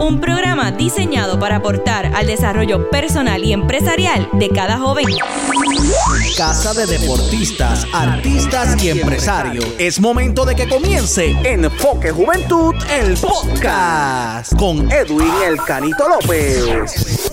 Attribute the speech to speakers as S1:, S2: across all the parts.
S1: Un programa diseñado para aportar al desarrollo personal y empresarial de cada joven.
S2: Casa de deportistas, artistas y empresarios. Es momento de que comience Enfoque Juventud, el podcast, con Edwin El Canito López.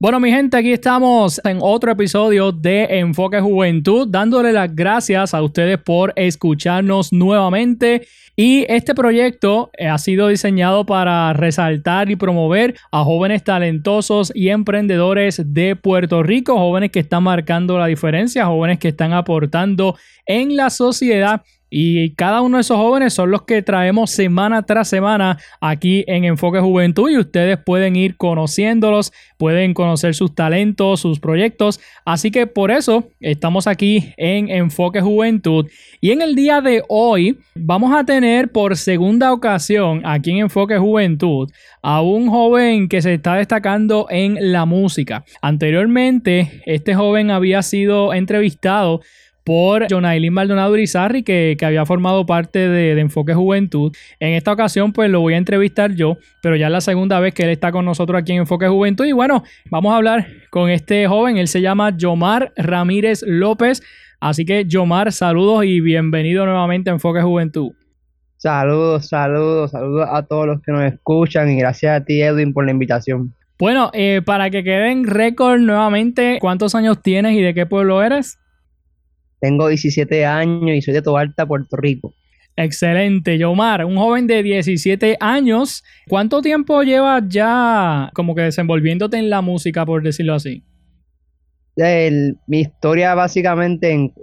S3: Bueno, mi gente, aquí estamos en otro episodio de Enfoque Juventud, dándole las gracias a ustedes por escucharnos nuevamente. Y este proyecto eh, ha sido diseñado para resaltar y promover a jóvenes talentosos y emprendedores de Puerto Rico, jóvenes que están marcando la diferencia, jóvenes que están aportando en la sociedad y cada uno de esos jóvenes son los que traemos semana tras semana aquí en Enfoque Juventud y ustedes pueden ir conociéndolos, pueden conocer sus talentos, sus proyectos. Así que por eso estamos aquí en Enfoque Juventud. Y en el día de hoy vamos a tener por segunda ocasión aquí en Enfoque Juventud a un joven que se está destacando en la música. Anteriormente, este joven había sido entrevistado por Jonailin Maldonado Urizarri, que, que, había formado parte de, Enfoque Juventud. En esta ocasión, pues lo voy a entrevistar yo, pero ya es la segunda vez que él está con nosotros aquí en Enfoque Juventud. Y bueno, vamos a hablar con este joven. Él se llama Yomar Ramírez López. Así que, Yomar, saludos y bienvenido nuevamente a Enfoque Juventud.
S4: Saludos, saludos, saludos a todos los que nos escuchan y gracias a ti, Edwin, por la invitación.
S3: Bueno, eh, para que queden récord nuevamente, ¿cuántos años tienes y de qué pueblo eres?
S4: Tengo 17 años y soy de Tobalta, Puerto Rico.
S3: Excelente, Yomar, un joven de 17 años. ¿Cuánto tiempo llevas ya como que desenvolviéndote en la música, por decirlo así?
S4: mi historia básicamente en,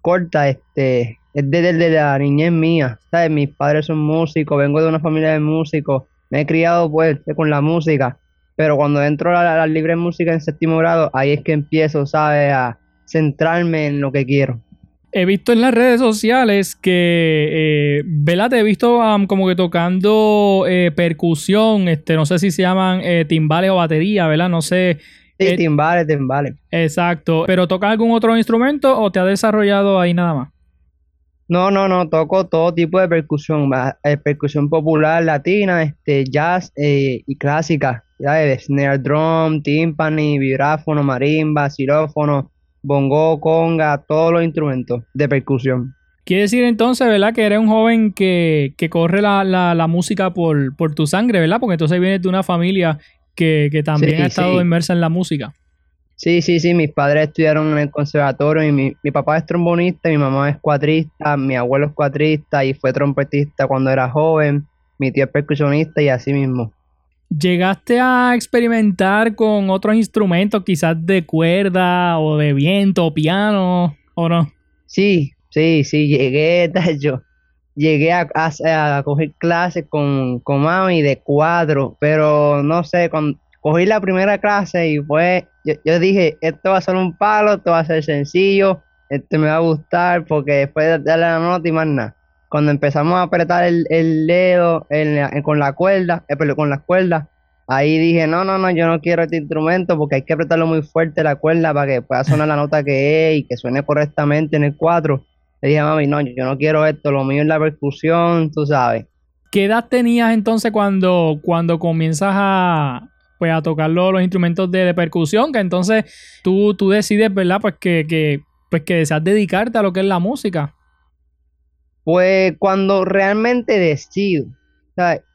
S4: corta este, es desde, la niñez mía. ¿sabes? Mis padres son músicos, vengo de una familia de músicos, me he criado pues con la música, pero cuando entro a la, la libre música en séptimo grado, ahí es que empiezo, ¿sabes? A centrarme en lo que quiero
S3: he visto en las redes sociales que, eh, ¿verdad? Te he visto como que tocando eh, percusión, este, no sé si se llaman eh, timbales o batería, ¿verdad? No sé.
S4: Sí, eh, timbales, timbales.
S3: Exacto. ¿Pero tocas algún otro instrumento o te has desarrollado ahí nada más?
S4: No, no, no, toco todo tipo de percusión, percusión popular latina, este, jazz y clásica, ya snare drum, timpani, vibráfono, marimba, xilófono, bongo, conga, todos los instrumentos de percusión.
S3: Quiere decir entonces, ¿verdad? Que eres un joven que, corre la, música por, por, tu sangre, ¿verdad? Porque entonces vienes de una familia que, también ha estado inmersa en la música.
S4: Sí, sí, sí, mis padres estudiaron en el conservatorio y mi, mi, papá es trombonista, mi mamá es cuatrista, mi abuelo es cuatrista y fue trompetista cuando era joven, mi tío es percusionista y así mismo.
S3: ¿Llegaste a experimentar con otros instrumentos, quizás de cuerda o de viento o piano o no?
S4: Sí, sí, sí, llegué, yo llegué a, a, coger clases con, con, mami de cuadro, pero no sé, con, cogí la primera clase y fue, yo, dije, esto va a ser un palo, esto va a ser sencillo, esto me va a gustar porque después de darle la nota y más nada cuando empezamos a apretar el, dedo con la cuerda, eh, con las cuerdas, ahí dije, no, no, no, yo no quiero este instrumento porque hay que apretarlo muy fuerte la cuerda para que pueda sonar la nota que es y que suene correctamente en el 4. Le dije, mami, no, yo no quiero esto, lo mío es la percusión, tú sabes.
S3: ¿Qué edad tenías entonces cuando, cuando comienzas a, pues, a tocar los, instrumentos de, percusión? Que entonces tú, tú decides, ¿verdad? Pues que, que, pues que deseas dedicarte a lo que es la música.
S4: Pues cuando realmente decido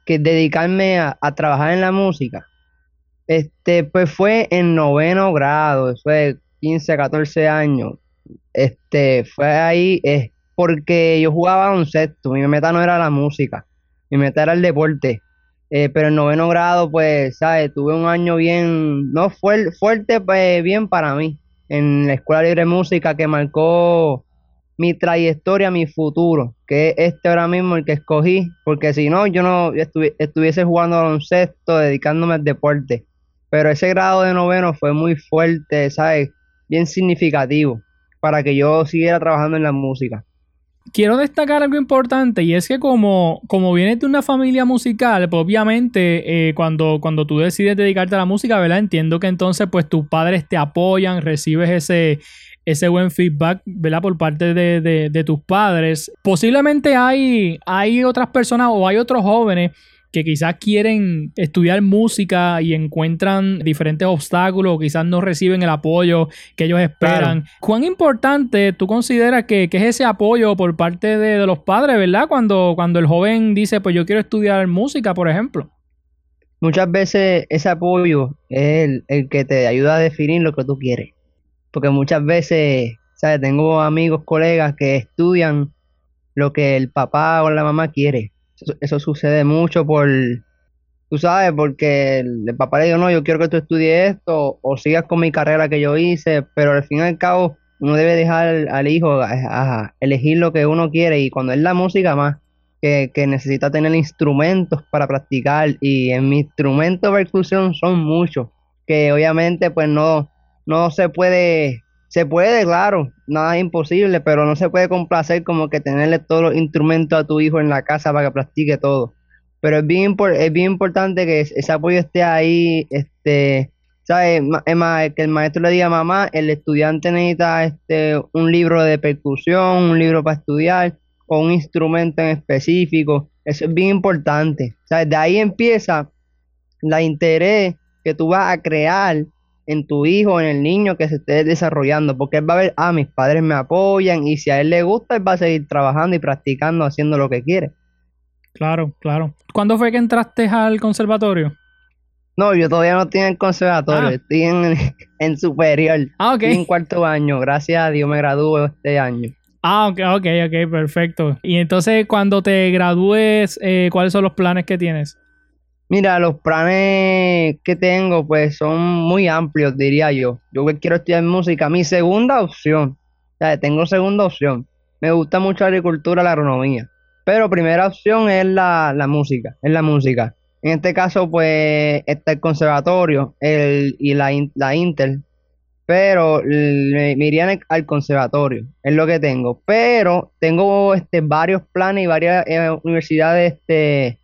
S4: que dedicarme a, trabajar en la música, este, pues fue en noveno grado, es 15, 14 años. Este, fue ahí, es porque yo jugaba sexto, mi meta no era la música, mi meta era el deporte. Eh, pero en noveno grado, pues, ¿sabes? Tuve un año bien, no fuerte, fuerte, pues bien para mí, en la Escuela Libre de Música que marcó mi trayectoria, mi futuro, que es este ahora mismo el que escogí, porque si no, yo no estuviese jugando baloncesto, dedicándome al deporte. Pero ese grado de noveno fue muy fuerte, ¿sabes? Bien significativo. para que yo siguiera trabajando en la música.
S3: Quiero destacar algo importante y es que como, como vienes de una familia musical, pues obviamente eh, cuando, cuando tú decides dedicarte a la música, ¿verdad? Entiendo que entonces pues tus padres te apoyan, recibes ese, ese buen feedback, ¿verdad? Por parte de, de, de tus padres. Posiblemente hay, hay otras personas o hay otros jóvenes que quizás quieren estudiar música y encuentran diferentes obstáculos, o quizás no reciben el apoyo que ellos esperan. ¿Cuán importante tú consideras que, que, es ese apoyo por parte de, de, los padres, verdad? Cuando, cuando el joven dice, pues yo quiero estudiar música, por ejemplo.
S4: Muchas veces ese apoyo es el, el que te ayuda a definir lo que tú quieres. Porque muchas veces, ¿sabes? Tengo amigos, colegas que estudian lo que el papá o la mamá quiere eso, sucede mucho por, tú sabes, porque el, papá le dijo, no, yo quiero que tú estudies esto o sigas con mi carrera que yo hice, pero al fin y al cabo uno debe dejar al, hijo a elegir lo que uno quiere y cuando es la música más, que, que, necesita tener instrumentos para practicar y en mi instrumento de percusión son muchos, que obviamente pues no, no se puede se puede, claro, nada es imposible, pero no se puede complacer como que tenerle todos los instrumentos a tu hijo en la casa para que practique todo. Pero es bien, es bien importante que ese apoyo esté ahí, este, ¿sabes? Que el maestro le diga mamá, el estudiante necesita este, un libro de percusión, un libro para estudiar, o un instrumento en específico. Eso es bien importante. ¿Sabes? De ahí empieza la interés que tú vas a crear en tu hijo, en el niño que se esté desarrollando, porque él va a ver, ah, mis padres me apoyan y si a él le gusta, él va a seguir trabajando y practicando, haciendo lo que quiere.
S3: Claro, claro. ¿Cuándo fue que entraste al conservatorio?
S4: No, yo todavía no estoy en el conservatorio, ah. estoy en, en, superior.
S3: Ah, ok.
S4: Estoy en cuarto año, gracias a Dios me gradúo este año.
S3: Ah, ok, ok, ok, perfecto. Y entonces, cuando te gradúes, eh, ¿cuáles son los planes que tienes?
S4: Mira, los planes que tengo pues son muy amplios, diría yo. Yo quiero estudiar música. Mi segunda opción, o sea, tengo segunda opción. Me gusta mucho la agricultura, la agronomía. Pero primera opción es la, la música, es la música. En este caso, pues, está el conservatorio el, y la, la Inter. Pero me, me al conservatorio, es lo que tengo. Pero tengo este, varios planes y varias eh, universidades este,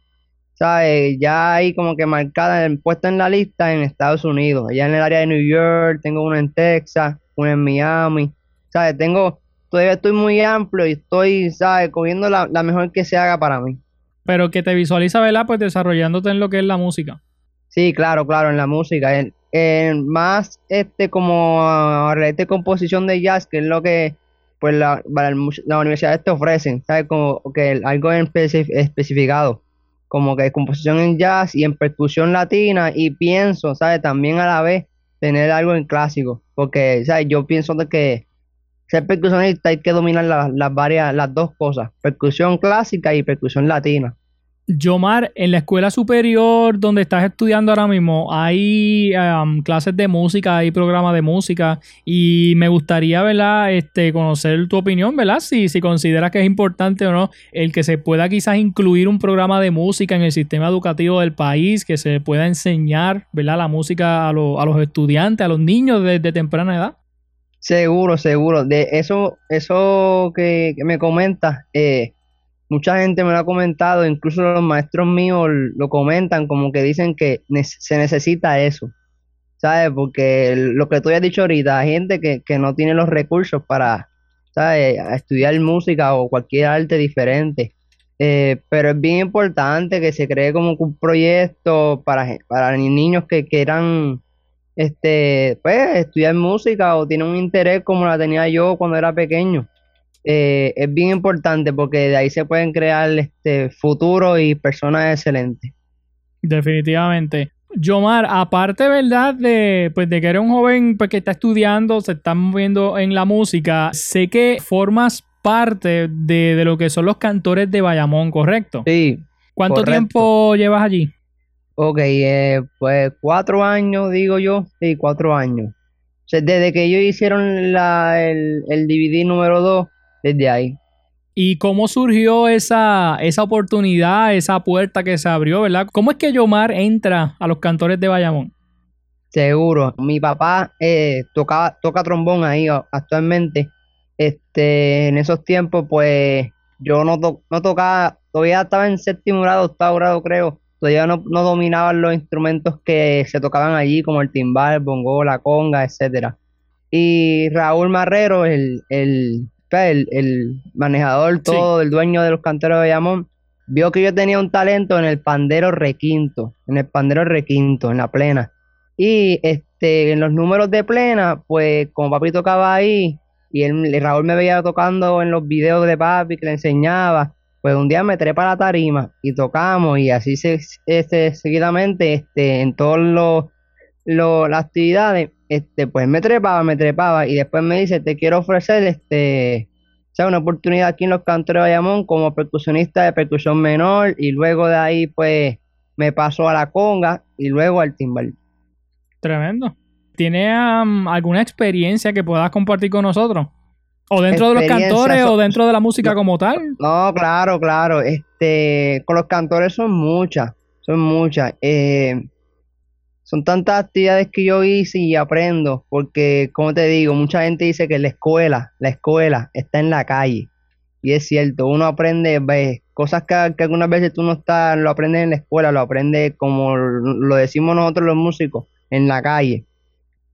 S4: ¿sabes? Ya hay como que marcada, puesta en la lista en Estados Unidos, allá en el área de New York, tengo una en Texas, una en Miami, ¿sabes? Tengo, todavía estoy muy amplio y estoy, ¿sabes? Cogiendo la, la mejor que se haga para mí.
S3: Pero que te visualiza, ¿verdad? Pues desarrollándote en lo que es la música.
S4: Sí, claro, claro, en la música. En, en más, este, como de composición de jazz, que es lo que, pues, la, la, la universidad te ofrecen, ¿sabes? Como que algo en especificado como que composición en jazz y en percusión latina y pienso, ¿sabes? También a la vez tener algo en clásico, porque, ¿sabes? Yo pienso de que ser percusionista hay que dominar las, las varias, las dos cosas, percusión clásica y percusión latina.
S3: Yomar, en la escuela superior donde estás estudiando ahora mismo, hay um, clases de música, hay programas de música y me gustaría, ¿verdad? Este, conocer tu opinión, ¿verdad? Si, si consideras que es importante o no el que se pueda quizás incluir un programa de música en el sistema educativo del país, que se pueda enseñar, ¿verdad? La música a, lo, a los estudiantes, a los niños desde temprana edad.
S4: Seguro, seguro. De eso, eso que, me comentas, eh, mucha gente me lo ha comentado, incluso los maestros míos lo comentan, como que dicen que se necesita eso, ¿sabes? Porque lo que tú has dicho ahorita, hay gente que, que no tiene los recursos para, ¿sabes? estudiar música o cualquier arte diferente. Eh, pero es bien importante que se cree como un proyecto para, para niños que quieran este, pues, estudiar música o tienen un interés como la tenía yo cuando era pequeño eh, es bien importante porque de ahí se pueden crear este futuro y personas excelentes.
S3: Definitivamente. Yomar, aparte, ¿verdad? De, pues, de que eres un joven pues, que está estudiando, se está moviendo en la música, sé que formas parte de, de lo que son los cantores de Bayamón, ¿correcto?
S4: Sí.
S3: ¿Cuánto
S4: correcto.
S3: tiempo llevas allí?
S4: Ok, eh, pues cuatro años, digo yo. Sí, cuatro años. O sea, desde que ellos hicieron la, el, el DVD número 2, desde ahí.
S3: ¿Y cómo surgió esa, esa oportunidad, esa puerta que se abrió, verdad? ¿Cómo es que Yomar entra a los cantores de Bayamón?
S4: Seguro. Mi papá eh, toca, toca trombón ahí actualmente este, en esos tiempos, pues yo no, to- no tocaba, todavía estaba en séptimo grado, octavo grado creo, todavía no, no dominaban los instrumentos que se tocaban allí, como el timbal, el bongo, la conga, etcétera. Y Raúl Marrero, el, el, el, el manejador todo, el dueño de los canteros de Bayamón, vio que yo tenía un talento en el pandero requinto, en el pandero requinto, en la plena. Y este, en los números de plena, pues como papi tocaba ahí, y él, Raúl me veía tocando en los videos de papi que le enseñaba, pues un día me trepé a la tarima y tocamos, y así se, este, seguidamente, este, en todos los lo- las actividades, este, pues me trepaba, me trepaba, y después me dice, te quiero ofrecer este, o sea, una oportunidad aquí en los cantores de Bayamón como percusionista de percusión menor, y luego de ahí, pues, me paso a la conga y luego al timbal.
S3: Tremendo. ¿Tiene alguna experiencia que puedas compartir con nosotros? ¿O dentro de los cantores o dentro de la música
S4: no.
S3: como tal?
S4: No, claro, claro. Este, con los cantores son muchas, son muchas. Eh, son tantas actividades que yo hice y aprendo, porque, como te digo, mucha gente dice que la escuela, la escuela está en la calle. Y es cierto, uno aprende, cosas que, que algunas veces tú no estás, lo aprendes en la escuela, lo aprendes como lo decimos nosotros los músicos, en la calle.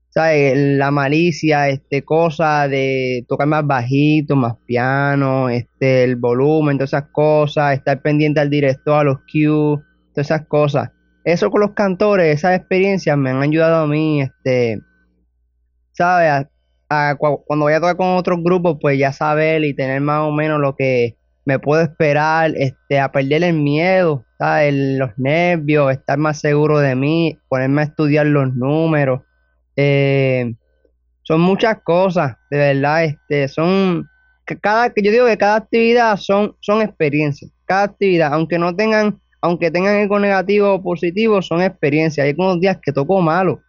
S4: ¿sabes? La malicia, este, cosa de tocar más bajito, más piano, este, el volumen, todas esas cosas, estar pendiente al director, a los cues, todas esas cosas. Eso con los cantores, esas experiencias me han ayudado a mí, este, ¿sabes? Cuando voy a tocar con otros grupos, pues ya saber y tener más o menos lo que me puedo esperar, este, a perder el miedo, ¿sabes? Los nervios, estar más seguro de mí, ponerme a estudiar los números. Eh, son muchas cosas, de verdad, este, son, cada, yo digo que cada actividad son, son experiencias, cada actividad, aunque no tengan, aunque tengan algo negativo o positivo, son experiencias. Hay algunos días que toco malo,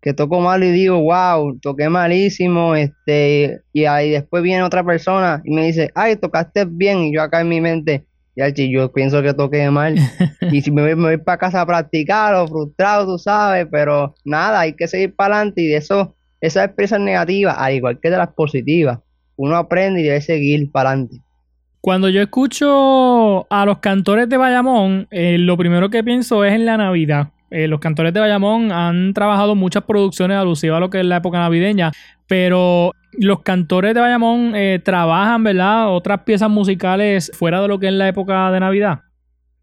S4: que toco malo y digo, wow, toqué malísimo, este, y ahí después viene otra persona y me dice, ay, tocaste bien, y yo acá en mi mente, ya, yo pienso que toqué mal. Y si me voy, me voy para casa a practicar o frustrado, tú sabes, pero nada, hay que seguir para adelante y de eso, esas experiencias negativas, al igual que de las positivas, uno aprende y debe seguir para adelante.
S3: Cuando yo escucho a los cantores de Bayamón, eh, lo primero que pienso es en la Navidad. Eh, los cantores de Bayamón han trabajado muchas producciones alusivas a lo que es la época navideña, pero los cantores de Bayamón eh, trabajan, ¿verdad? Otras piezas musicales fuera de lo que es la época de Navidad.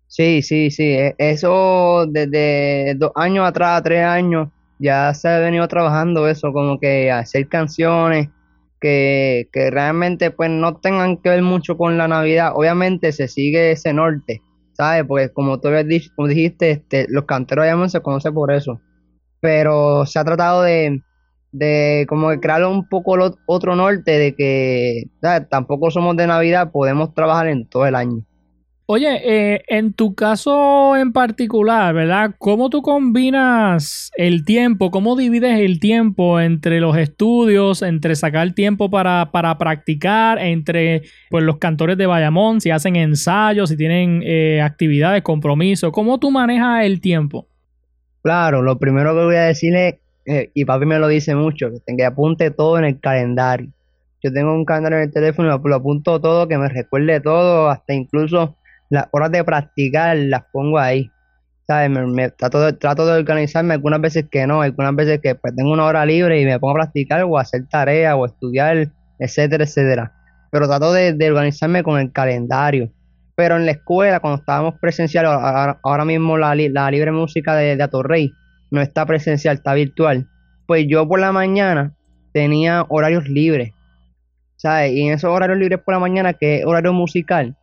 S4: Sí, sí, sí, e- eso desde dos años atrás, tres años, ya se ha venido trabajando eso, como que hacer canciones que, realmente pues no tengan que ver mucho con la Navidad. Obviamente se sigue ese norte, ¿sabes? Porque como tú como dijiste, este, los canteros de se conocen por eso. Pero se ha tratado de, de como que crear un poco otro norte de que. Tampoco somos de Navidad, podemos trabajar en todo el año.
S3: Oye, eh, en tu caso en particular, ¿verdad? ¿Cómo tú combinas el tiempo? ¿Cómo divides el tiempo entre los estudios, entre sacar tiempo para, para practicar, entre pues, los cantores de Bayamón, si hacen ensayos, si tienen eh, actividades, compromisos? ¿Cómo tú manejas el tiempo?
S4: Claro, lo primero que voy a decirle, eh, y papi me lo dice mucho, que apunte todo en el calendario. Yo tengo un calendario en el teléfono, lo apunto todo, que me recuerde todo, hasta incluso las horas de practicar las pongo ahí. ¿Sabes? Me, trato de, trato de organizarme, algunas veces que no, algunas veces que pues, tengo una hora libre y me pongo a practicar o a hacer tareas o a estudiar, etcétera, etcétera. Pero trato de, de organizarme con el calendario. Pero en la escuela, cuando estábamos presencial, ahora, mismo la, la libre música de, de Atorrey no está presencial, está virtual. Pues yo por la mañana tenía horarios libres, ¿sabes? Y en esos horarios libres por la mañana, que es horario musical,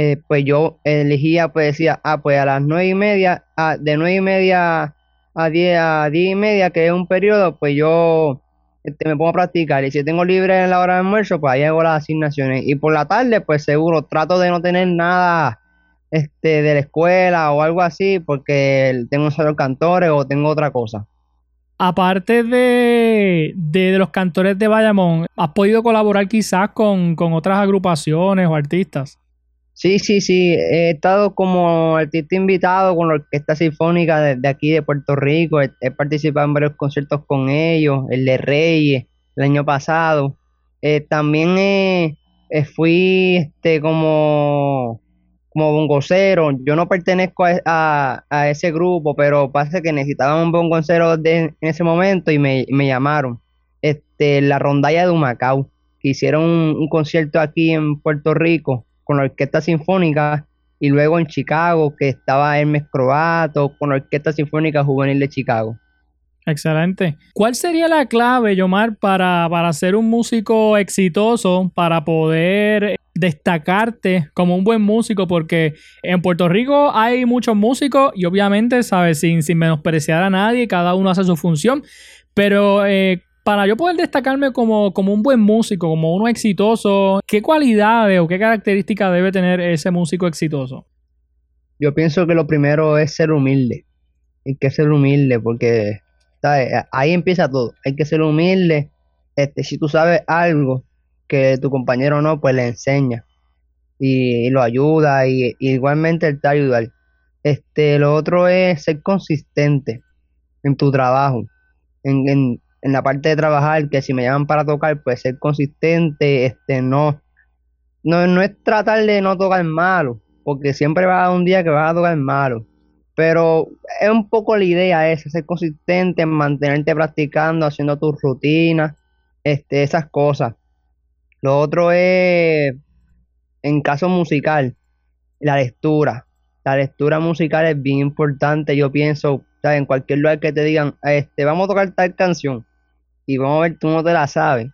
S4: eh, pues yo elegía, pues decía, ah, pues a las nueve y media, de nueve y media a diez, a diez y media, que es un periodo, pues yo este, me pongo a practicar. Y si tengo libre en la hora de almuerzo, pues ahí hago las asignaciones. Y por la tarde, pues seguro, trato de no tener nada este, de la escuela o algo así, porque tengo solo cantores o tengo otra cosa.
S3: Aparte de, de, de los cantores de Bayamón, ¿has podido colaborar quizás con, con otras agrupaciones o artistas?
S4: Sí, sí, sí, he estado como artista invitado con la Orquesta Sinfónica de, aquí de Puerto Rico, he, participado en varios conciertos con ellos, el de Reyes el año pasado, Eh, también eh, eh, fui este, como, como bongocero. Yo no pertenezco a, a- ese grupo, pero pasa que necesitaban un bongocero de- en ese momento y me, me llamaron. Este, la rondalla de Humacao, que hicieron un concierto aquí en Puerto Rico con la Orquesta Sinfónica y luego en Chicago, que estaba Hermes Croato con la Orquesta Sinfónica Juvenil de Chicago.
S3: Excelente. ¿Cuál sería la clave, Yomar, para, para ser un músico exitoso, para poder destacarte como un buen músico? Porque en Puerto Rico hay muchos músicos y obviamente, ¿sabes? Sin, sin menospreciar a nadie, cada uno hace su función. Pero eh, para yo poder destacarme como, como un buen músico, como uno exitoso, ¿qué cualidades o qué características debe tener ese músico exitoso?
S4: Yo pienso que lo primero es ser humilde. Hay que ser humilde porque, ¿sabes? Ahí empieza todo. Hay que ser humilde. Este, si tú sabes algo que tu compañero no, pues le enseña y, lo ayuda y, igualmente él te va a ayudar. Este, lo otro es ser consistente en tu trabajo, en, en, en la parte de trabajar, que si me llaman para tocar, pues ser consistente, este, no, no, no es tratar de no tocar malo, porque siempre va a un día que vas a tocar malo. Pero es un poco la idea esa, ser consistente en mantenerte practicando, haciendo tus rutinas, este, esas cosas. Lo otro es, en caso musical, la lectura. La lectura musical es bien importante, yo pienso, en cualquier lugar que te digan, este, vamos a tocar tal canción y vamos a ver, tú no te la sabes.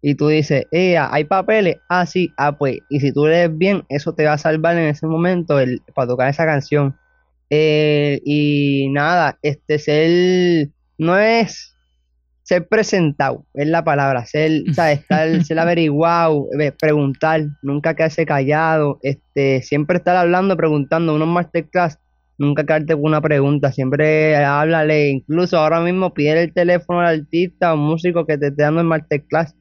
S4: Y tú dices, eh, hay papeles, ah, sí, ah, pues, y si tú lees bien, eso te va a salvar en ese momento el, para tocar esa canción. Eh, y nada, este ser, no es ser presentado, es la palabra, ser, ¿sabes? Estar, ser averiguado, preguntar, nunca quedarse callado, este, siempre estar hablando, preguntando, unos masterclass, nunca quedarte con una pregunta, siempre háblale, incluso ahora mismo pide el teléfono al artista o músico que te esté dando el masterclass,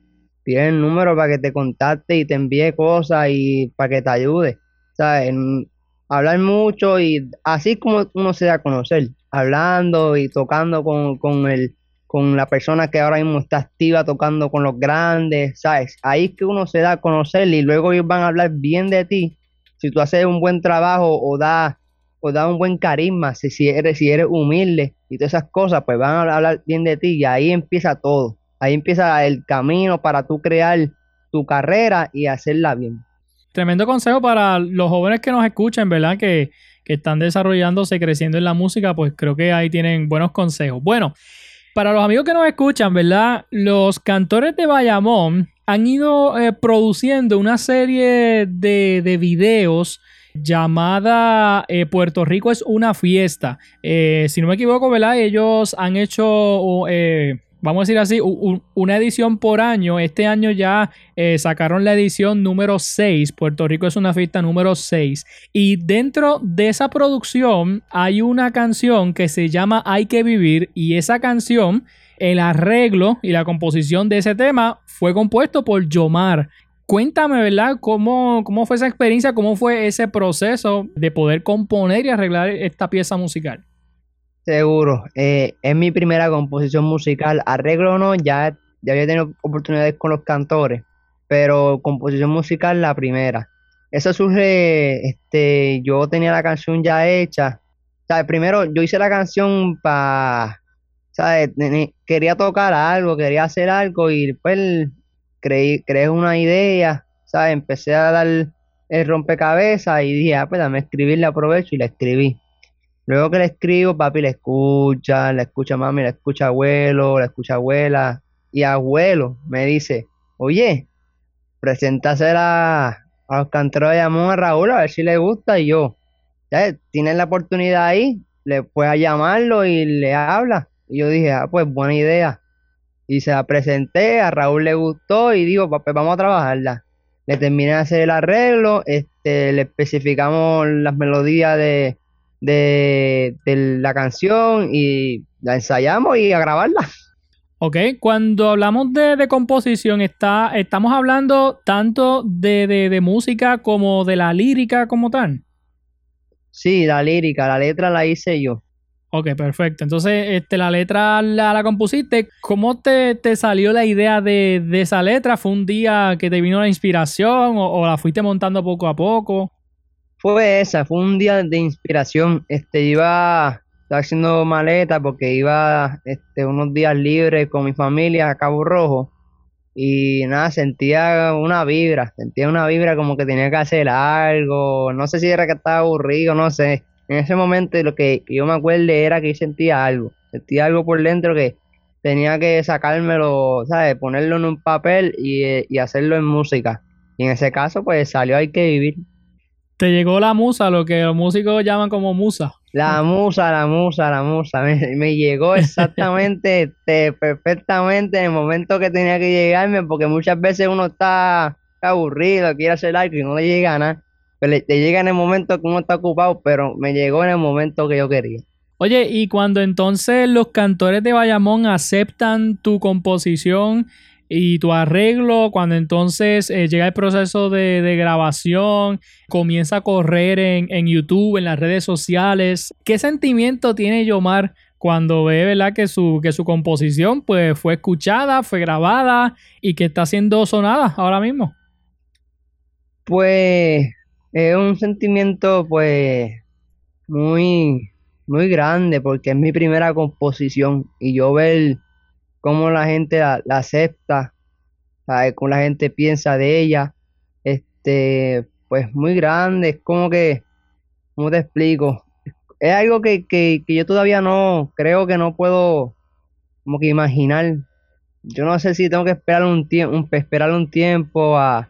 S4: pide el número para que te contacte y te envíe cosas y para que te ayude, ¿sabes? Hablar mucho y así como uno se da a conocer, hablando y tocando con, con el, con la persona que ahora mismo está activa tocando con los grandes, ¿sabes? Ahí es que uno se da a conocer y luego ellos van a hablar bien de ti. Si tú haces un buen trabajo o da, o da un buen carisma, si, si eres, si eres humilde y todas esas cosas, pues van a hablar bien de ti y ahí empieza todo. Ahí empieza el camino para tú crear tu carrera y hacerla bien.
S3: Tremendo consejo para los jóvenes que nos escuchan, ¿verdad? Que, que están desarrollándose, creciendo en la música, pues creo que ahí tienen buenos consejos. Bueno, para los amigos que nos escuchan, ¿verdad? Los cantores de Bayamón han ido eh, produciendo una serie de, de videos llamada eh, Puerto Rico es una fiesta. Eh, si no me equivoco, ¿verdad? Ellos han hecho, eh, vamos a decir así, una edición por año. Este año ya sacaron la edición número 6. Puerto Rico es una fiesta número 6. Y dentro de esa producción hay una canción que se llama Hay que vivir. Y esa canción, el arreglo y la composición de ese tema fue compuesto por Yomar. Cuéntame, ¿verdad? ¿Cómo, ¿Cómo fue esa experiencia? ¿Cómo fue ese proceso de poder componer y arreglar esta pieza musical?
S4: Seguro, eh, es mi primera composición musical. Arreglo o no, ya, ya había tenido oportunidades con los cantores, pero composición musical la primera. Eso surge, este, yo tenía la canción ya hecha. ¿Sabes? Primero, yo hice la canción para, ¿sabes? Quería tocar algo, quería hacer algo y después creí, creé una idea, ¿sabes? Empecé a dar el rompecabezas y dije, ah, pues dame escribir, la aprovecho y la escribí. Luego que la escribo, papi la escucha, la escucha mami, la escucha abuelo, la escucha abuela. Y abuelo me dice, oye, preséntasela a los canteros de amor a Raúl a ver si le gusta. Y yo, ya tienes la oportunidad ahí, le puedes llamarlo y le habla. Y yo dije, ah, pues buena idea. Y se la presenté, a Raúl le gustó y digo, pues vamos a trabajarla. Le terminé de hacer el arreglo, este, le especificamos las melodías de, de, de la canción y la ensayamos y a grabarla.
S3: Ok, cuando hablamos de, de composición, está, estamos hablando tanto de, de- de música como de la lírica como tal.
S4: Sí, la lírica, la letra la hice yo.
S3: Ok, perfecto. Entonces, este, la letra la, la compusiste. ¿Cómo te, te salió la idea de, de, esa letra? ¿Fue un día que te vino la inspiración o, la fuiste montando poco a poco?
S4: Fue esa, fue un día de inspiración. Este, iba estaba haciendo maleta porque iba este, unos días libres con mi familia a Cabo Rojo y nada, sentía una vibra, sentía una vibra como que tenía que hacer algo, no sé si era que estaba aburrido, no sé. En ese momento lo que yo me acuerdo era que yo sentía algo, sentía algo por dentro que tenía que sacármelo, ¿sabes? Ponerlo en un papel y, y hacerlo en música. Y en ese caso, pues salió Hay que vivir.
S3: Te llegó la musa, lo que los músicos llaman como musa.
S4: La musa, la musa, la musa. Me, me llegó exactamente, este, perfectamente en el momento que tenía que llegarme, porque muchas veces uno está aburrido, quiere hacer algo y no le llega nada. Pero le, le llega en el momento que uno está ocupado, pero me llegó en el momento que yo quería.
S3: Oye, y cuando entonces los cantores de Bayamón aceptan tu composición y tu arreglo, cuando entonces eh, llega el proceso de, de, grabación, comienza a correr en, en, YouTube, en las redes sociales, ¿qué sentimiento tiene Yomar cuando ve ¿verdad? Que, su, que su composición pues, fue escuchada, fue grabada y que está siendo sonada ahora mismo?
S4: Pues es un sentimiento pues muy, muy grande porque es mi primera composición y yo ver cómo la gente la, acepta, ¿sabes? cómo la gente piensa de ella, este, pues muy grande, es como que, ¿cómo te explico? Es algo que, que, que yo todavía no, creo que no puedo como que imaginar. Yo no sé si tengo que esperar un tiempo, esperar un tiempo a,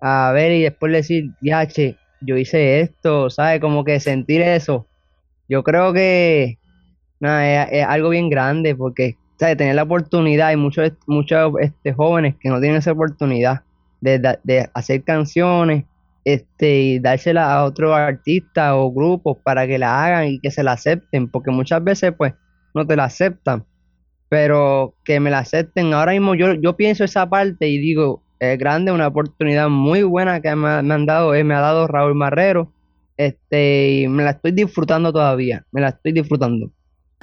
S4: a ver y después decir, ya, che, yo hice esto, ¿sabes? Como que sentir eso. Yo creo que nada, es, algo bien grande porque ¿sabes? tener la oportunidad, hay muchos, muchos este, jóvenes que no tienen esa oportunidad de, de, de hacer canciones este, y dársela a otros artistas o grupos para que la hagan y que se la acepten, porque muchas veces pues no te la aceptan, pero que me la acepten. Ahora mismo yo, yo pienso esa parte y digo, es grande, una oportunidad muy buena que me, me han dado, eh, me ha dado Raúl Marrero, este, y me la estoy disfrutando todavía, me la estoy disfrutando.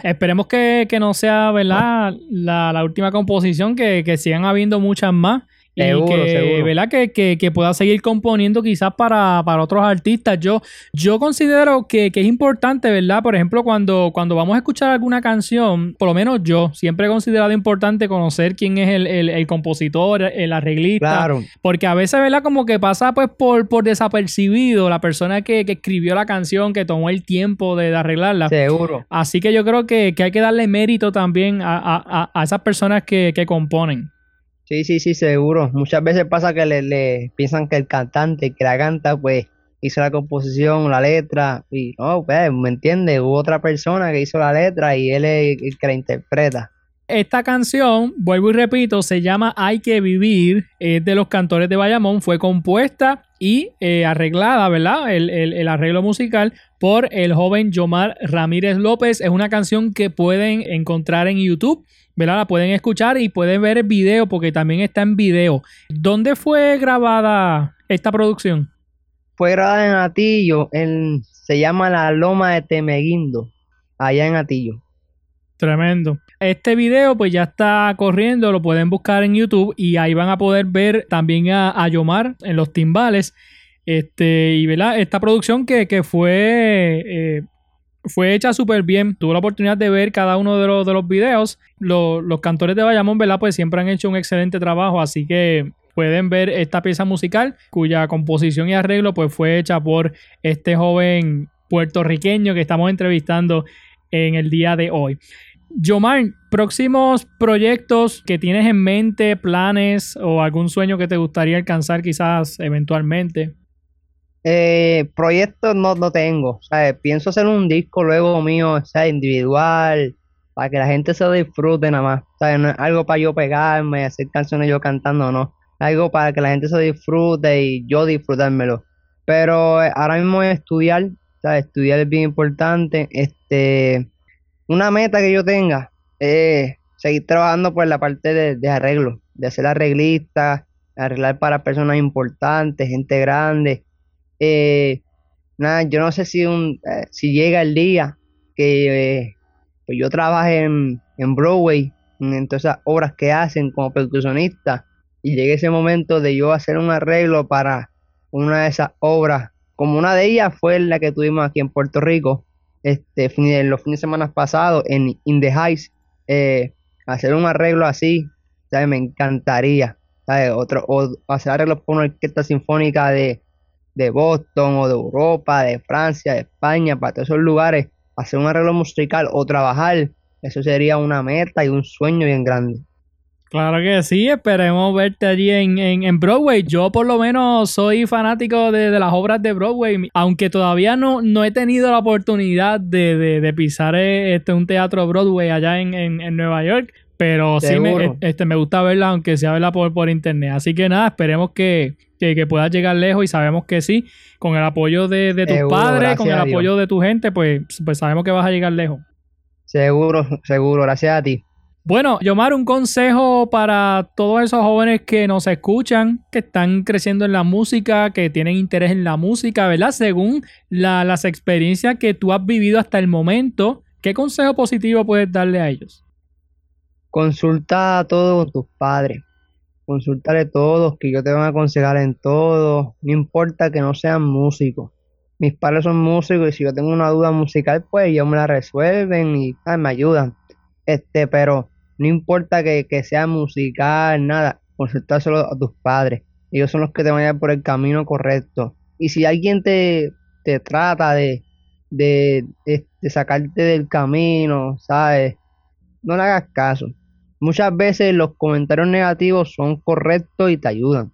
S3: Esperemos que, que no sea, ¿verdad? La, la última composición, que, que, sigan habiendo muchas más. Y
S4: seguro,
S3: que,
S4: seguro.
S3: ¿verdad? Que, que, que, pueda seguir componiendo quizás para, para otros artistas. Yo, yo considero que, que, es importante, ¿verdad? Por ejemplo, cuando, cuando vamos a escuchar alguna canción, por lo menos yo siempre he considerado importante conocer quién es el, el, el compositor, el arreglista.
S4: Claro.
S3: Porque a veces, ¿verdad? Como que pasa pues por, por desapercibido la persona que, que escribió la canción, que tomó el tiempo de, de arreglarla.
S4: Seguro.
S3: Así que yo creo que, que hay que darle mérito también a, a, a esas personas que, que componen.
S4: Sí, sí, sí, seguro. Muchas veces pasa que le, piensan que el cantante que la canta, pues hizo la composición, la letra, y no, pues, ¿me entiendes? Hubo otra persona que hizo la letra y él es el que la interpreta.
S3: Esta canción, vuelvo y repito, se llama Hay que vivir, es de los cantores de Bayamón, fue compuesta y eh, arreglada, ¿verdad? El, el, el, arreglo musical por el joven Yomar Ramírez López. Es una canción que pueden encontrar en YouTube. ¿Verdad? La pueden escuchar y pueden ver el video porque también está en video. ¿Dónde fue grabada esta producción?
S4: Fue grabada en Atillo, en, se llama La Loma de Temeguindo, allá en Atillo.
S3: Tremendo. Este video pues ya está corriendo, lo pueden buscar en YouTube y ahí van a poder ver también a, a Yomar en los timbales. Este, y ¿verdad? esta producción que, que fue eh, fue hecha súper bien. Tuve la oportunidad de ver cada uno de los, de los videos. Los, los, cantores de Bayamón, ¿verdad? Pues siempre han hecho un excelente trabajo. Así que pueden ver esta pieza musical cuya composición y arreglo pues fue hecha por este joven puertorriqueño que estamos entrevistando en el día de hoy. Yomar, próximos proyectos que tienes en mente, planes o algún sueño que te gustaría alcanzar quizás eventualmente.
S4: Eh, proyectos no, no tengo, ¿sabes? Pienso hacer un disco luego mío, sea individual, para que la gente se disfrute nada más, ¿sabes? No algo para yo pegarme, hacer canciones yo cantando, no. Algo para que la gente se disfrute y yo disfrutármelo. Pero eh, ahora mismo es estudiar, ¿sabes? Estudiar es bien importante. Este, una meta que yo tenga es seguir trabajando por la parte de, de arreglo, de hacer arreglistas, arreglar para personas importantes, gente grande eh, nada, yo no sé si un eh, si llega el día que, eh, pues yo trabajé en, en Broadway, en todas esas obras que hacen como percusionista, y llegué ese momento de yo hacer un arreglo para una de esas obras, como una de ellas fue la que tuvimos aquí en Puerto Rico, este, en los fines de semana pasados, en In the Heights, hacer un arreglo así, ¿sabes? Me encantaría, ¿sabes? Otro, o hacer arreglos por una orquesta sinfónica de, de Boston o de Europa, de Francia, de España, para todos esos lugares, hacer un arreglo musical o trabajar, eso sería una meta y un sueño bien grande.
S3: Claro que sí, esperemos verte allí en, en, en Broadway. Yo por lo menos soy fanático de, de las obras de Broadway, aunque todavía no, no he tenido la oportunidad de, de- de pisar eh, este, un teatro Broadway allá en, en- en Nueva York, pero sí me, este, me gusta verla, aunque sea verla por, por internet. Así que nada, esperemos que, que, que puedas llegar lejos y sabemos que sí, con el apoyo de, de tus
S4: Seguro,
S3: padres, con el apoyo de tu gente, pues, pues sabemos que vas a llegar lejos.
S4: Seguro, seguro, gracias a ti.
S3: Bueno, Yomar, un consejo para todos esos jóvenes que nos escuchan, que están creciendo en la música, que tienen interés en la música, ¿verdad? Según la- las experiencias que tú has vivido hasta el momento, ¿qué consejo positivo puedes darle a ellos?
S4: Consulta a todos tus padres. Consultale todos, que yo te van a aconsejar en todo. No importa que no sean músicos. Mis padres son músicos y si yo tengo una duda musical, pues ellos me la resuelven y me ayudan. Este, pero no importa que, que sea musical, nada. Consultárselo a tus padres. Ellos son los que te van a llevar por el camino correcto. Y si alguien te, te trata de, de- de sacarte del camino, ¿sabes? No le hagas caso. Muchas veces los comentarios negativos son correctos y te ayudan,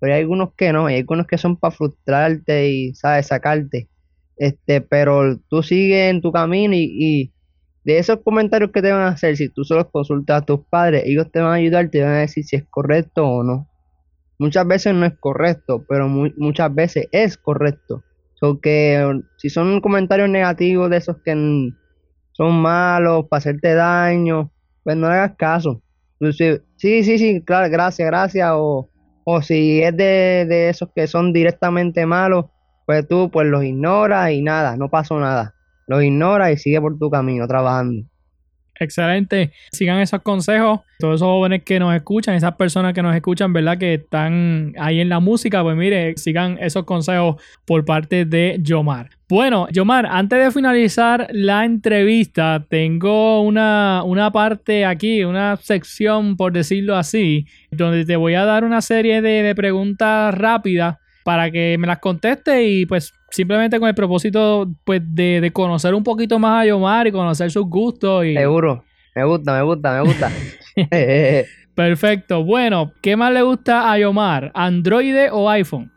S4: pero hay algunos que no, hay algunos que son para frustrarte y, ¿sabes?, sacarte. Este, pero tú sigues en tu camino y, y de esos comentarios que te van a hacer, si tú se los consultas a tus padres, ellos te van a ayudar, te van a decir si es correcto o no. Muchas veces no es correcto, pero mu- muchas veces es correcto. So que si son comentarios negativos de esos que son malos para hacerte daño, pues no hagas caso. Sí, sí, sí, claro, gracias, gracias. O, o si es de, de esos que son directamente malos, pues tú pues los ignoras y nada, no pasó nada. Los ignoras y sigue por tu camino trabajando.
S3: Excelente. Sigan esos consejos. Todos esos jóvenes que nos escuchan, esas personas que nos escuchan, ¿verdad? Que están ahí en la música, pues mire, sigan esos consejos por parte de Yomar. Bueno, Yomar, antes de finalizar la entrevista, tengo una, una parte aquí, una sección, por decirlo así, donde te voy a dar una serie de, de preguntas rápidas para que me las conteste y pues simplemente con el propósito pues de, de conocer un poquito más a Yomar y conocer sus gustos y
S4: Seguro. Me gusta, me gusta, me gusta.
S3: perfecto. Bueno, ¿qué más le gusta a Yomar? ¿Android o iPhone?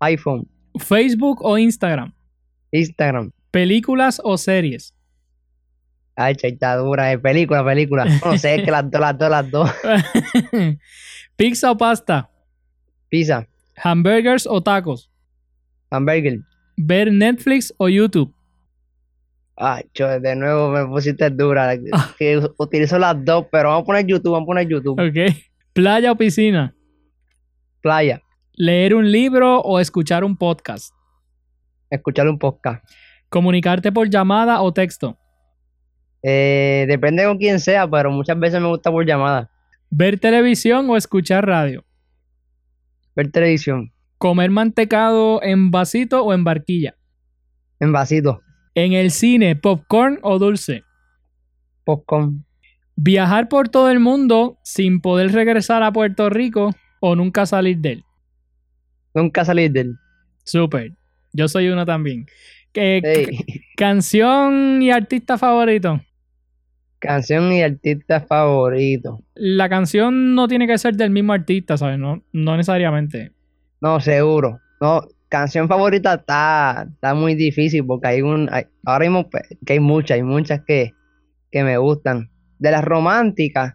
S4: iPhone,
S3: ¿Facebook o Instagram?
S4: Instagram.
S3: ¿Películas o series?
S4: Ay, chaitadura, de película, película. No sé, es que las dos, las dos, las dos.
S3: ¿Pizza o pasta?
S4: Pizza,
S3: ¿Hamburgers o tacos?
S4: Hamburger.
S3: ¿Ver Netflix o YouTube?
S4: Cho, de nuevo me pusiste dura. Que utilizo las dos, pero vamos a poner YouTube, vamos a poner YouTube.
S3: Ok. ¿Playa o piscina?
S4: Playa,
S3: ¿Leer un libro o escuchar un podcast?
S4: escuchar un podcast.
S3: ¿Comunicarte por llamada o texto?
S4: Eh, depende con quién sea, pero muchas veces me gusta por llamada.
S3: ¿Ver televisión o escuchar radio?
S4: Ver televisión,
S3: ¿Comer mantecado en vasito o en barquilla?
S4: en vasito,
S3: ¿En el cine, popcorn o dulce?
S4: popcorn.
S3: ¿Viajar por todo el mundo sin poder regresar a Puerto Rico o nunca salir de él?
S4: Nunca salir de él.
S3: Súper. Yo soy uno también. ¿Qué-
S4: Ey,
S3: ¿Canción y artista favorito?
S4: Canción y artista favorito.
S3: La canción no tiene que ser del mismo artista, ¿sabes? No, no necesariamente.
S4: No, seguro. No, canción favorita está, está muy difícil porque hay un, hay- ahora mismo pues, que hay muchas, hay muchas que, que me gustan. De las románticas,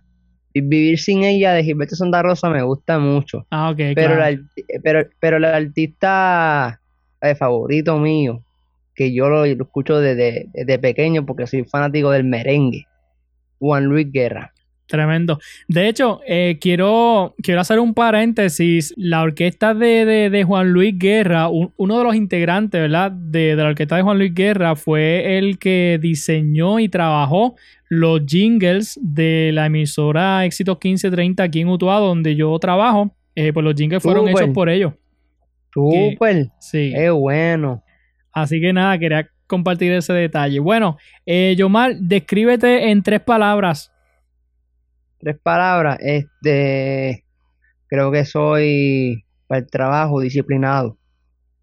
S4: Vi- Vivir sin ella de Gilberto Santa Rosa me gusta mucho.
S3: Ah, ok,
S4: Pero,
S3: claro.
S4: arti- pero, pero el artista eh, favorito mío, que yo lo, lo escucho desde, desde pequeño porque soy fanático del merengue, Juan Luis Guerra.
S3: Tremendo. De hecho, eh, quiero, quiero hacer un paréntesis. La orquesta de, de- de Juan Luis Guerra, un- uno de los integrantes, ¿verdad? De, de la orquesta de Juan Luis Guerra fue el que diseñó y trabajó los jingles de la emisora Éxitos 1530 aquí en Utuado, donde yo trabajo. Eh, pues los jingles fueron hechos por ellos.
S4: Súper.
S3: Sí.
S4: Qué bueno.
S3: Así que nada, quería compartir ese detalle. Bueno, eh, Yomar, descríbete en tres palabras.
S4: Tres palabras. Este, creo que soy para el trabajo disciplinado.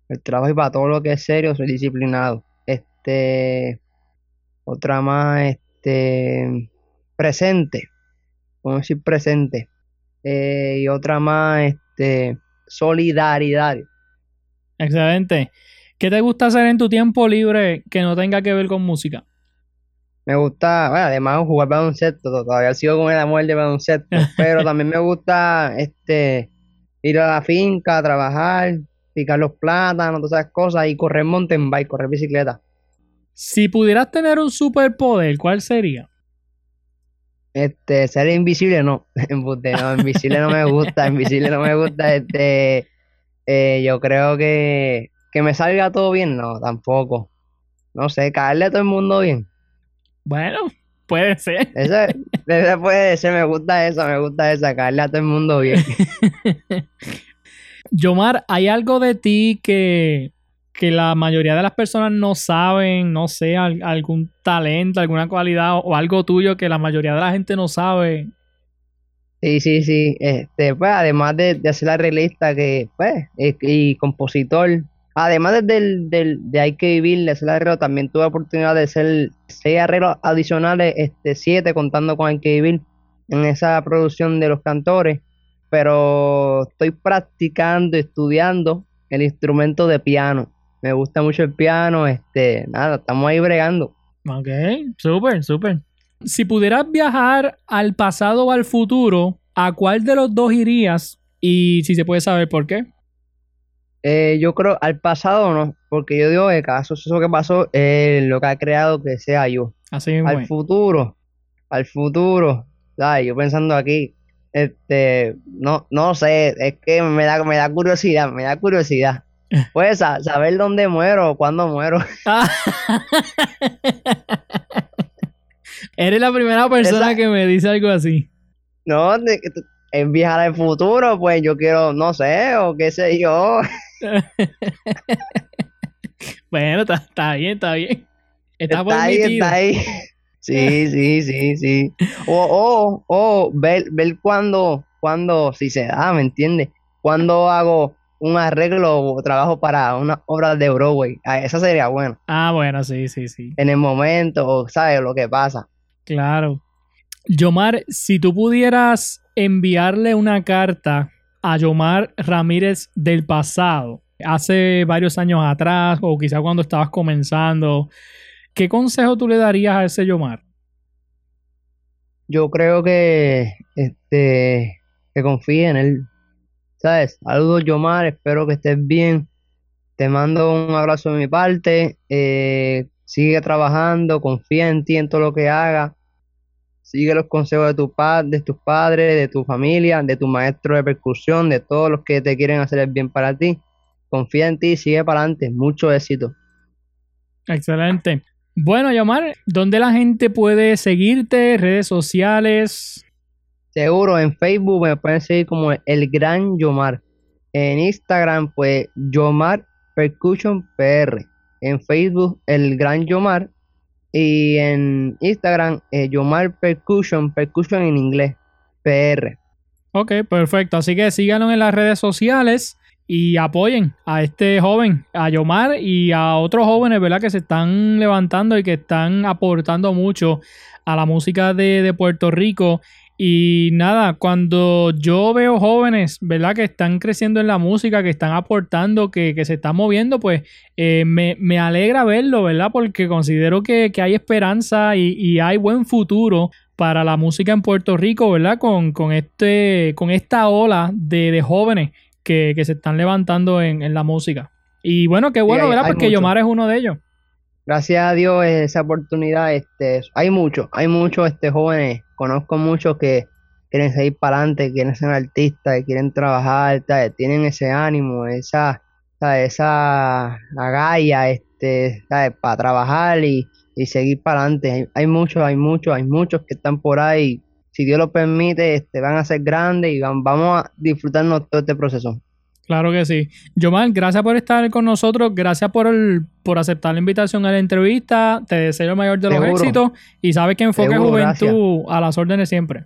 S4: El trabajo y para todo lo que es serio soy disciplinado. Este, otra más, este, presente. Vamos a decir presente. Eh, y otra más, este, solidaridad.
S3: Excelente. ¿Qué te gusta hacer en tu tiempo libre que no tenga que ver con música?
S4: Me gusta, bueno, además jugar baloncesto, to- todavía sigo con el amor de baloncesto, pero también me gusta este ir a la finca a trabajar, picar los plátanos, todas esas cosas y correr mountain bike, correr bicicleta.
S3: Si pudieras tener un superpoder, ¿cuál sería?
S4: Este, ser invisible no, no, invisible no me gusta, invisible no me gusta, este, eh, yo creo que que me salga todo bien, no, tampoco. No sé, caerle a todo el mundo bien.
S3: Bueno, puede ser.
S4: Ese, ese puede ser, me gusta eso, me gusta esa, caerle a todo el mundo bien.
S3: Yomar, ¿hay algo de ti que, que la mayoría de las personas no saben? No sé, al- algún talento, alguna cualidad o, o algo tuyo que la mayoría de la gente no sabe.
S4: Sí, sí, sí. Este, pues, además de, de ser arreglista que, pues, y, y compositor, además del, del, de Hay que vivir, de ser arreglo, también tuve la oportunidad de ser seis arreglos adicionales, este, siete contando con Hay que vivir en esa producción de los cantores. Pero estoy practicando, estudiando el instrumento de piano. Me gusta mucho el piano, este, nada, estamos ahí bregando.
S3: Ok, súper, súper. Si pudieras viajar al pasado o al futuro, ¿a cuál de los dos irías? Y si se puede saber por qué.
S4: Eh, yo creo al pasado no, porque yo digo que cada suceso que pasó es lo que ha creado que sea yo.
S3: Así mismo
S4: Al futuro, al futuro, ¿sabes? Yo pensando aquí, este, no, no sé, es que me da, me da curiosidad, me da curiosidad. Pues sa- saber dónde muero, cuándo muero.
S3: Ah. Eres la primera persona
S4: Esa-
S3: que me dice algo así.
S4: No, en viajar al futuro, pues yo quiero, no sé, o qué sé yo.
S3: Bueno, está, está bien, está bien. Está,
S4: Está ahí, está ahí. Sí, sí, sí, sí. O, o, o ver, ver cuando, cuando, si se da, ¿me entiendes? Cuando hago un arreglo o trabajo para una obra de Broadway. Ah, Esa sería buena.
S3: Ah, bueno, sí, sí, sí.
S4: En el momento, o sabes lo que pasa.
S3: Claro. Yomar, si tú pudieras enviarle una carta a Yomar Ramírez del pasado, hace varios años atrás, o quizá cuando estabas comenzando, ¿qué consejo tú le darías a ese Yomar?
S4: Yo creo que, este, que confíe en él. ¿Sabes? Saludos, Yomar, espero que estés bien. Te mando un abrazo de mi parte. eh, sigue trabajando, confía en ti, en todo lo que hagas. Sigue los consejos de, tu pa- de tus padres, de tu familia, de tu maestro de percusión, de todos los que te quieren hacer el bien para ti. Confía en ti, sigue para adelante. Mucho éxito.
S3: Excelente. Bueno, Yomar, ¿dónde la gente puede seguirte? Redes sociales.
S4: Seguro, en Facebook me pueden seguir como El Gran Yomar. En Instagram, pues Yomar Percussion PR. En Facebook, El Gran Yomar. Y en Instagram, eh, Yomar Percussion, Percussion en inglés, PR.
S3: Ok, perfecto. Así que síganos en las redes sociales y apoyen a este joven, a Yomar y a otros jóvenes, ¿verdad? Que se están levantando y que están aportando mucho a la música de, de Puerto Rico. Y nada, cuando yo veo jóvenes, ¿verdad? Que están creciendo en la música, que están aportando, que, que se están moviendo, pues eh, me, me alegra verlo, ¿verdad? Porque considero que, que hay esperanza y, y hay buen futuro para la música en Puerto Rico, ¿verdad? Con, con, este, con esta ola de, de jóvenes que, que se están levantando en, en la música. Y bueno, qué bueno,
S4: hay-
S3: ¿verdad?
S4: hay
S3: Porque
S4: mucho.
S3: Yomar es uno de ellos.
S4: Gracias a Dios esa oportunidad, este, hay muchos, hay muchos este, jóvenes, conozco muchos que quieren seguir para adelante, quieren ser artistas, que quieren trabajar, tienen ese ánimo, esa, ¿sabes? esa agallas, este, para trabajar y, y seguir para adelante. Hay, hay muchos, hay muchos, hay muchos que están por ahí. Si Dios lo permite, este, van a ser grandes y van- vamos a disfrutarnos todo este proceso.
S3: Claro que sí. Yomar, gracias por estar con nosotros, gracias por, el, por aceptar la invitación a la entrevista, te deseo el mayor de los éxitos y sabes que Enfoque
S4: Seguro,
S3: Juventud a las órdenes siempre.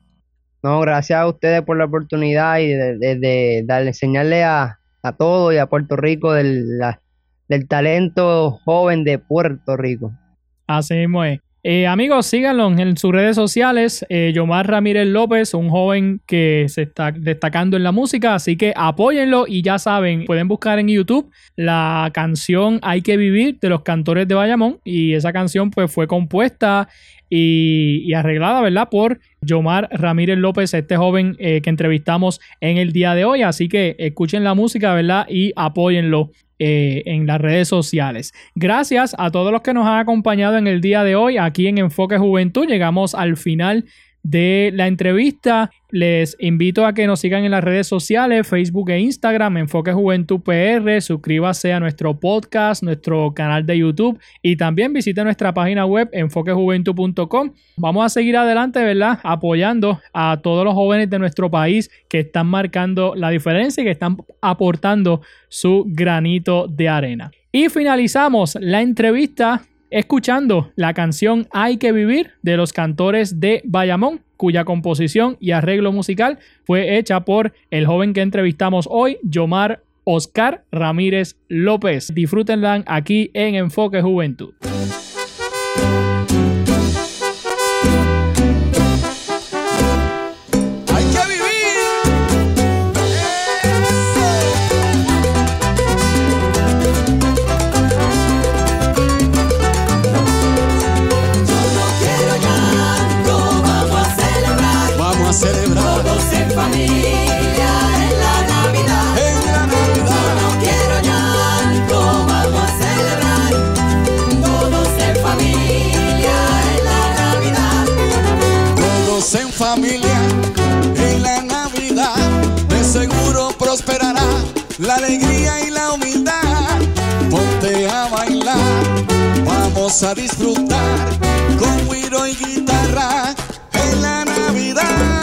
S4: No, gracias a ustedes por la oportunidad y de, de- de darle, enseñarle a, a todo y a Puerto Rico del, la- del talento joven de Puerto Rico.
S3: Así mismo es. Eh, amigos, síganlo en sus redes sociales. Eh, Yomar Ramírez López, un joven que se está destacando en la música, así que apóyenlo y ya saben, pueden buscar en YouTube la canción Hay que vivir de los cantores de Bayamón y esa canción pues fue compuesta y, arreglada, ¿verdad? Por Yomar Ramírez López, este joven eh, que entrevistamos en el día de hoy, así que escuchen la música, ¿verdad? Y apóyenlo eh, en las redes sociales. Gracias a todos los que nos han acompañado en el día de hoy aquí en Enfoque Juventud. Llegamos al final de la entrevista. Les invito a que nos sigan en las redes sociales, Facebook e Instagram, Enfoque Juventud PR. Suscríbase a nuestro podcast, nuestro canal de YouTube y también visite nuestra página web enfoquejuventud.com. Vamos a seguir adelante, ¿verdad? Apoyando a todos los jóvenes de nuestro país que están marcando la diferencia y que están aportando su granito de arena. Y finalizamos la entrevista escuchando la canción Hay que vivir de los cantores de Bayamón, cuya composición y arreglo musical fue hecha por el joven que entrevistamos hoy, Yomar Oscar Ramírez López. Disfrútenla aquí en Enfoque Juventud.
S5: A disfrutar con güiro y guitarra en la Navidad.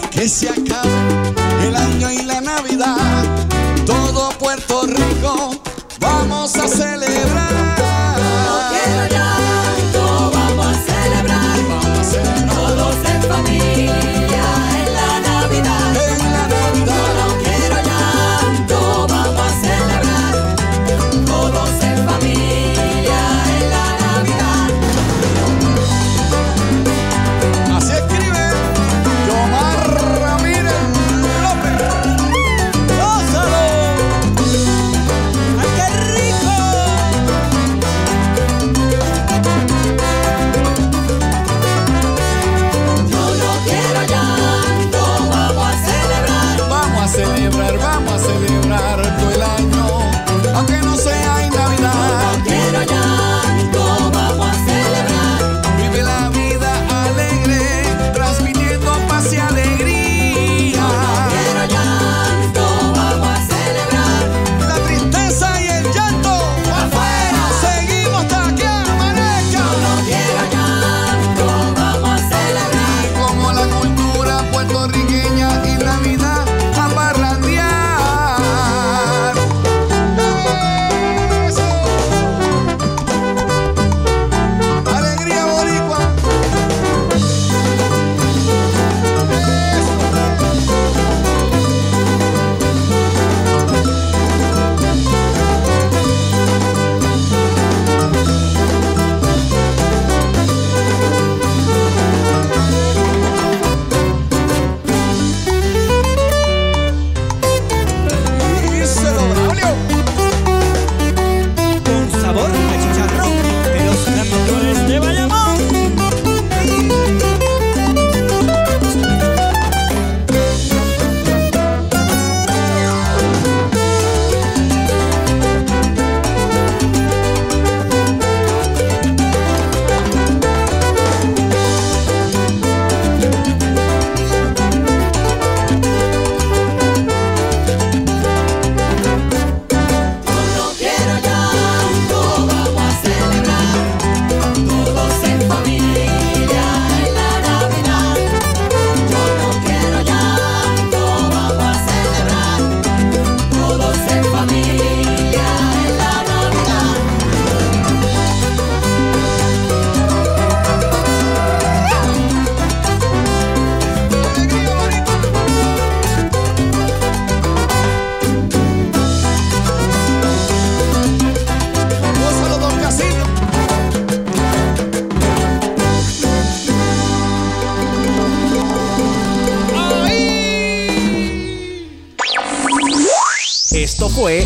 S5: Que se acabe el año y la Navidad,